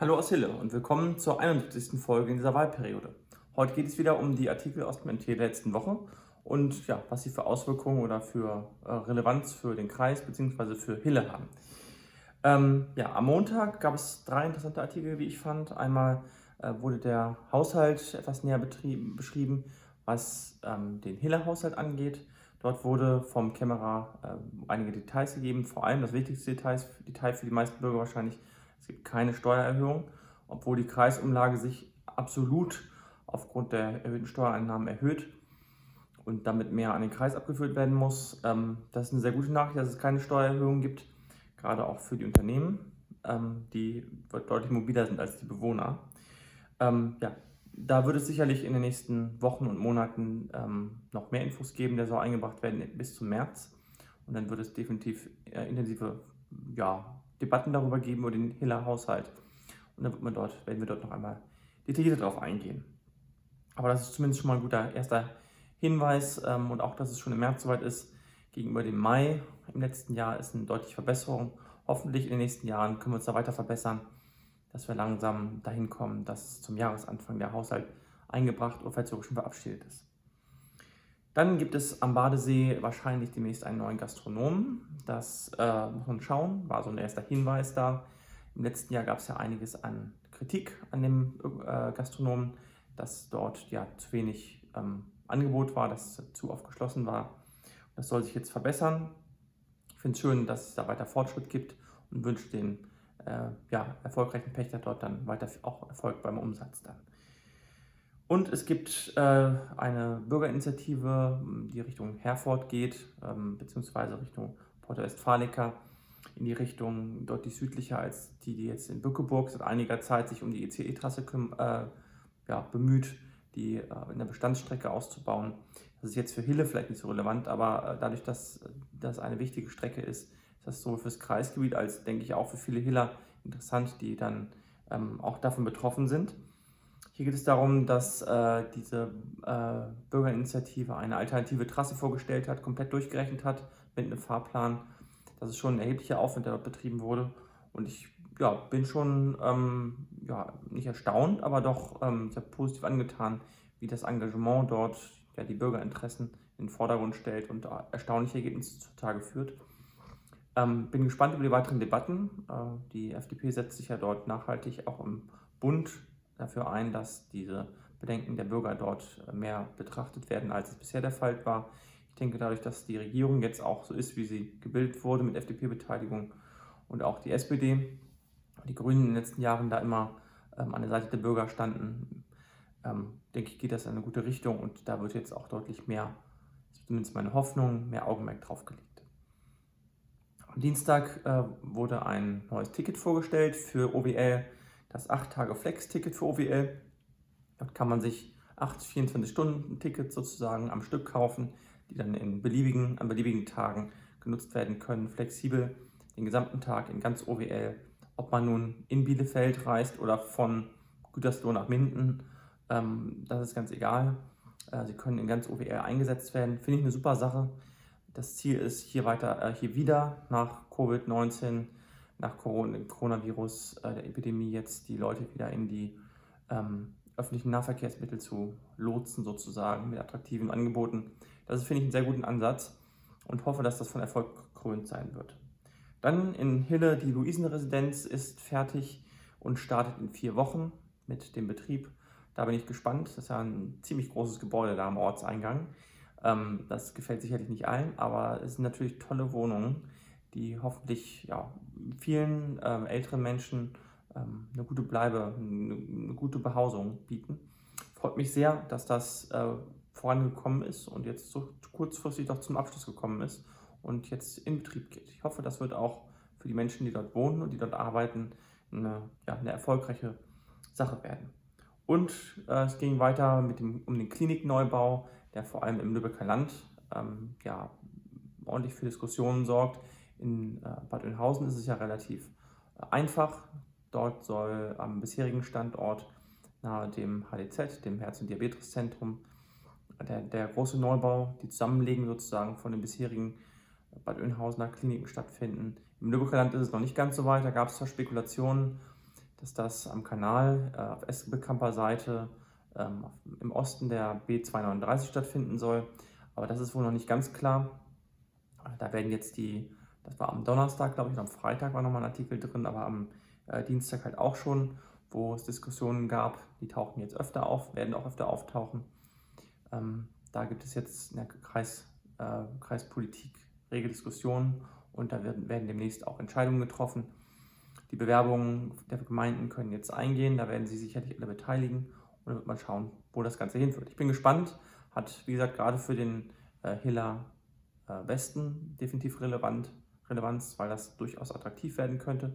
Hallo aus Hille und willkommen zur 71. Folge in dieser Wahlperiode. Heute geht es wieder um die Artikel aus dem NT der letzten Woche und ja, was sie für Auswirkungen oder für äh, Relevanz für den Kreis bzw. für Hille haben. Ähm, ja, am Montag gab es drei interessante Artikel, wie ich fand. Einmal äh, wurde der Haushalt etwas näher beschrieben, was ähm, den Hille-Haushalt angeht. Dort wurde vom Kämmerer äh, einige Details gegeben, vor allem das wichtigste Detail, Detail für die meisten Bürger wahrscheinlich, es gibt keine Steuererhöhung, obwohl die Kreisumlage sich absolut aufgrund der erhöhten Steuereinnahmen erhöht und damit mehr an den Kreis abgeführt werden muss. Ähm, das ist eine sehr gute Nachricht, dass es keine Steuererhöhung gibt, gerade auch für die Unternehmen, ähm, die deutlich mobiler sind als die Bewohner. Ähm, ja, da wird es sicherlich in den nächsten Wochen und Monaten noch mehr Infos geben. Der soll eingebracht werden bis zum März. Und dann wird es definitiv äh, intensive ja, Debatten darüber geben, über den Hiller-Haushalt. Und dann wird man dort, werden wir dort noch einmal detaillierter darauf eingehen. Aber das ist zumindest schon mal ein guter erster Hinweis ähm, und auch, dass es schon im März soweit ist. Gegenüber dem Mai im letzten Jahr ist eine deutliche Verbesserung. Hoffentlich in den nächsten Jahren können wir uns da weiter verbessern dass wir langsam dahin kommen, dass zum Jahresanfang der Haushalt eingebracht oder vielleicht sogar schon verabschiedet ist. Dann gibt es am Badesee wahrscheinlich demnächst einen neuen Gastronomen. Das äh, muss man schauen, war so ein erster Hinweis da. Im letzten Jahr gab es ja einiges an Kritik an dem äh, Gastronomen, dass dort ja zu wenig ähm, Angebot war, dass zu oft geschlossen war. Das soll sich jetzt verbessern. Ich finde es schön, dass es da weiter Fortschritt gibt und wünsche den äh, ja, erfolgreichen Pächter dort dann weiter auch Erfolg beim Umsatz dann. Und es gibt äh, eine Bürgerinitiative, die Richtung Herford geht, ähm, beziehungsweise Richtung Porto Westfalica, in die Richtung deutlich südlicher als die, die jetzt in Bückeburg seit einiger Zeit sich um die ECE-Trasse äh, ja, bemüht, die äh, in der Bestandsstrecke auszubauen. Das ist jetzt für Hille vielleicht nicht so relevant, aber äh, dadurch, dass das eine wichtige Strecke ist, ist das sowohl fürs Kreisgebiet als, denke ich, auch für viele Hiller interessant, die dann ähm, auch davon betroffen sind. Hier geht es darum, dass äh, diese äh, Bürgerinitiative eine alternative Trasse vorgestellt hat, komplett durchgerechnet hat mit einem Fahrplan. Das ist schon ein erheblicher Aufwand, der dort betrieben wurde. Und ich ja, bin schon ähm, ja, nicht erstaunt, aber doch ähm, sehr positiv angetan, wie das Engagement dort ja, die Bürgerinteressen in den Vordergrund stellt und erstaunliche Ergebnisse zutage führt. Ähm, bin gespannt über die weiteren Debatten. Äh, die FDP setzt sich ja dort nachhaltig auch im Bund dafür ein, dass diese Bedenken der Bürger dort mehr betrachtet werden, als es bisher der Fall war. Ich denke, dadurch, dass die Regierung jetzt auch so ist, wie sie gebildet wurde mit FDP-Beteiligung und auch die SPD, die Grünen in den letzten Jahren da immer ähm, an der Seite der Bürger standen, ähm, denke ich, geht das in eine gute Richtung und da wird jetzt auch deutlich mehr, zumindest meine Hoffnung, mehr Augenmerk drauf gelegt. Am Dienstag äh, wurde ein neues Ticket vorgestellt für OWL, das 8-Tage-Flex-Ticket für OWL. Dort kann man sich 8 24-Stunden-Tickets sozusagen am Stück kaufen, die dann in beliebigen, an beliebigen Tagen genutzt werden können, flexibel den gesamten Tag in ganz OWL. Ob man nun in Bielefeld reist oder von Gütersloh nach Minden, ähm, das ist ganz egal. Äh, sie können in ganz OWL eingesetzt werden. Finde ich eine super Sache. Das Ziel ist, hier weiter, äh, hier wieder nach Covid-19, nach Corona, Coronavirus, äh, der Epidemie jetzt die Leute wieder in die ähm, öffentlichen Nahverkehrsmittel zu lotsen, sozusagen, mit attraktiven Angeboten. Das ist, finde ich, einen sehr guten Ansatz und hoffe, dass das von Erfolg gekrönt sein wird. Dann in Hille, die Luisenresidenz ist fertig und startet in vier Wochen mit dem Betrieb. Da bin ich gespannt. Das ist ja ein ziemlich großes Gebäude da am Ortseingang. Ähm, das gefällt sicherlich nicht allen, aber es sind natürlich tolle Wohnungen, die hoffentlich ja, vielen ähm, älteren Menschen ähm, eine gute Bleibe, eine, eine, gute Behausung bieten. Freut mich sehr, dass das äh, vorangekommen ist und jetzt so kurzfristig doch zum Abschluss gekommen ist und jetzt in Betrieb geht. Ich hoffe, das wird auch für die Menschen, die dort wohnen und die dort arbeiten, eine, ja, eine erfolgreiche Sache werden. Und äh, es ging weiter mit dem, um den Klinikneubau der vor allem im Lübecker Land ähm, ja, ordentlich für Diskussionen sorgt. In äh, Bad Oeynhausen ist es ja relativ äh, einfach. Dort soll am bisherigen Standort nahe dem HDZ, dem Herz- und Diabeteszentrum, der, der große Neubau, die Zusammenlegung sozusagen von den bisherigen Bad Oeynhausener Kliniken stattfinden. Im Lübecker Land ist es noch nicht ganz so weit, da gab es zwar Spekulationen, dass das am Kanal äh, auf Esbekamper Seite ähm, im Osten der B239 stattfinden soll. Aber das ist wohl noch nicht ganz klar. Da werden jetzt die, das war am Donnerstag, glaube ich, und am Freitag war nochmal ein Artikel drin, aber am äh, Dienstag halt auch schon, wo es Diskussionen gab. Die tauchen jetzt öfter auf, werden auch öfter auftauchen. Ähm, da gibt es jetzt in der Kreis, äh, Kreispolitik rege Diskussionen und da werden, werden demnächst auch Entscheidungen getroffen. Die Bewerbungen der Gemeinden können jetzt eingehen, da werden sie sicherlich alle beteiligen und dann wird man schauen, wo das Ganze hinführt. Ich bin gespannt, hat wie gesagt gerade für den äh, Hiller äh, Westen definitiv relevant, Relevanz, weil das durchaus attraktiv werden könnte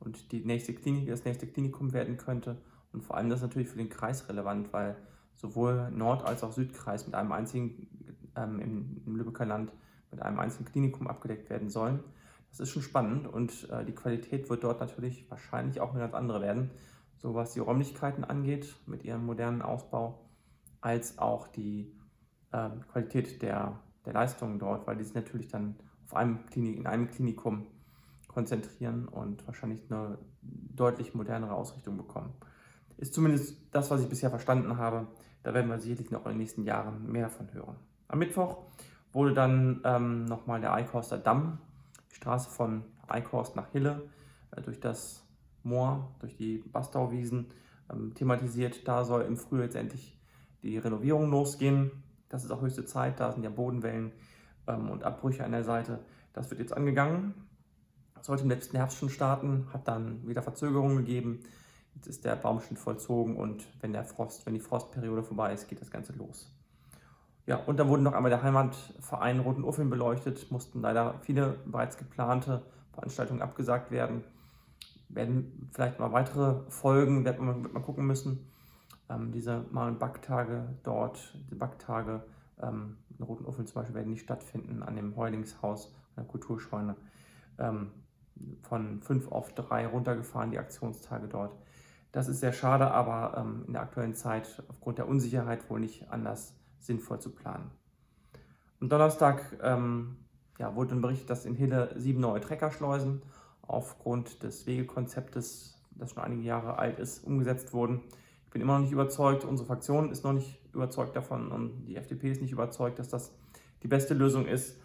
und die nächste Klinik, das nächste Klinikum werden könnte. Und vor allem das natürlich für den Kreis relevant, weil sowohl Nord- als auch Südkreis mit einem einzigen, ähm, im, im Lübecker Land, mit einem einzigen Klinikum abgedeckt werden sollen. Das ist schon spannend und äh, die Qualität wird dort natürlich wahrscheinlich auch eine ganz andere werden, so was die Räumlichkeiten angeht mit ihrem modernen Ausbau, als auch die äh, Qualität der, der Leistungen dort, weil die sich natürlich dann auf einem Klinik, in einem Klinikum konzentrieren und wahrscheinlich eine deutlich modernere Ausrichtung bekommen. Ist zumindest das, was ich bisher verstanden habe. Da werden wir sicherlich noch in den nächsten Jahren mehr davon hören. Am Mittwoch wurde dann ähm, nochmal der Eichhorster Damm, die Straße von Eichhorst nach Hille, äh, durch das Moor, durch die Bastauwiesen ähm, thematisiert. Da soll im Frühjahr jetzt endlich die Renovierung losgehen. Das ist auch höchste Zeit. Da sind ja Bodenwellen und Abbrüche an der Seite. Das wird jetzt angegangen sollte im letzten Herbst schon starten, hat dann wieder Verzögerungen gegeben. Jetzt ist der Baumschnitt vollzogen und wenn der Frost, wenn die Frostperiode vorbei ist, geht das Ganze los. Ja, und dann wurde noch einmal der Heimatverein Roten Uffeln beleuchtet, mussten leider viele bereits geplante Veranstaltungen abgesagt werden. Werden vielleicht mal weitere Folgen, wird man, wird man gucken müssen. Ähm, diese Mal- und Backtage dort, die Backtage ähm, in Roten Uffeln zum Beispiel werden nicht stattfinden an dem Heulingshaus, an der Kulturscheune. Ähm, von fünf auf drei runtergefahren, die Aktionstage dort. Das ist sehr schade, aber ähm, in der aktuellen Zeit aufgrund der Unsicherheit wohl nicht anders sinnvoll zu planen. Am Donnerstag ähm, ja, wurde dann berichtet, dass in Hille sieben neue Treckerschleusen aufgrund des Wegekonzeptes, das schon einige Jahre alt ist, umgesetzt wurden. Ich bin immer noch nicht überzeugt, unsere Fraktion ist noch nicht überzeugt davon und die FDP ist nicht überzeugt, dass das die beste Lösung ist.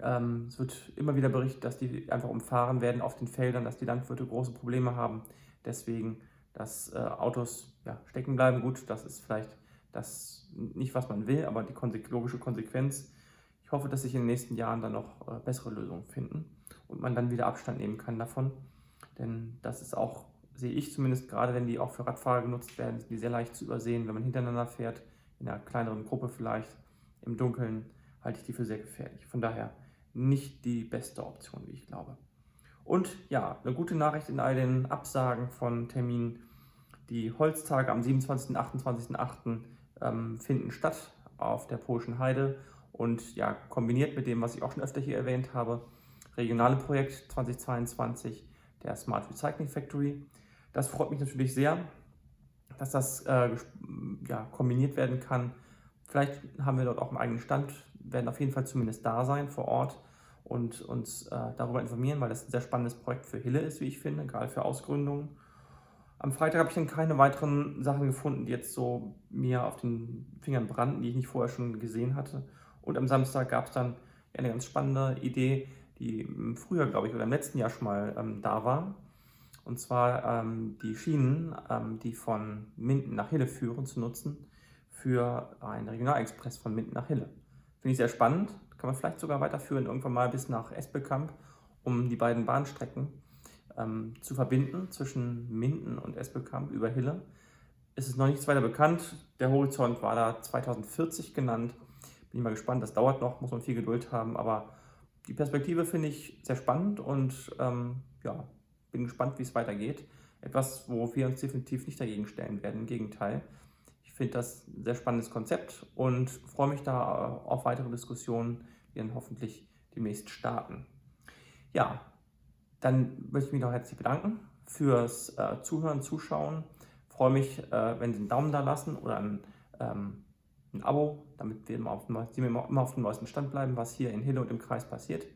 Ähm, es wird immer wieder berichtet, dass die einfach umfahren werden auf den Feldern, dass die Landwirte große Probleme haben. Deswegen, dass äh, Autos ja, stecken bleiben. Gut, das ist vielleicht das nicht, was man will, aber die konse logische Konsequenz. Ich hoffe, dass sich in den nächsten Jahren dann noch äh, bessere Lösungen finden und man dann wieder Abstand nehmen kann davon. Denn das ist auch, sehe ich zumindest, gerade wenn die auch für Radfahrer genutzt werden, sind die sehr leicht zu übersehen, wenn man hintereinander fährt, in einer kleineren Gruppe vielleicht, im Dunkeln, halte ich die für sehr gefährlich. Von daher nicht die beste Option, wie ich glaube. Und ja, eine gute Nachricht in all den Absagen von Terminen. Die Holztage am 27. und 28.8. Ähm, finden statt auf der Polischen Heide und ja, kombiniert mit dem, was ich auch schon öfter hier erwähnt habe, regionale Projekt 2022 der Smart Recycling Factory. Das freut mich natürlich sehr, dass das äh, ja, kombiniert werden kann. Vielleicht haben wir dort auch einen eigenen Stand werden auf jeden Fall zumindest da sein vor Ort und uns äh, darüber informieren, weil das ein sehr spannendes Projekt für Hille ist, wie ich finde, gerade für Ausgründungen. Am Freitag habe ich dann keine weiteren Sachen gefunden, die jetzt so mir auf den Fingern brannten, die ich nicht vorher schon gesehen hatte. Und am Samstag gab es dann eine ganz spannende Idee, die im Frühjahr, glaube ich, oder im letzten Jahr schon mal ähm, da war. Und zwar ähm, die Schienen, ähm, die von Minden nach Hille führen, zu nutzen für einen Regionalexpress von Minden nach Hille. Finde ich sehr spannend. Kann man vielleicht sogar weiterführen, irgendwann mal bis nach Espelkamp, um die beiden Bahnstrecken ähm, zu verbinden zwischen Minden und Espelkamp über Hille. Es ist noch nichts weiter bekannt. Der Horizont war da 2040 genannt. Bin ich mal gespannt. Das dauert noch, muss man viel Geduld haben. Aber die Perspektive finde ich sehr spannend und ähm, ja, bin gespannt, wie es weitergeht. Etwas, wo wir uns definitiv nicht dagegen stellen werden. Im Gegenteil. Ich finde das ein sehr spannendes Konzept und freue mich da auf weitere Diskussionen, die dann hoffentlich demnächst starten. Ja, dann möchte ich mich noch herzlich bedanken fürs äh, Zuhören, Zuschauen. Freue mich, äh, wenn Sie einen Daumen da lassen oder ein, ähm, ein Abo, damit wir immer auf, dem, immer auf dem neuesten Stand bleiben, was hier in Hille und im Kreis passiert.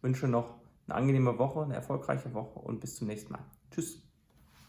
Wünsche noch eine angenehme Woche, eine erfolgreiche Woche und bis zum nächsten Mal. Tschüss.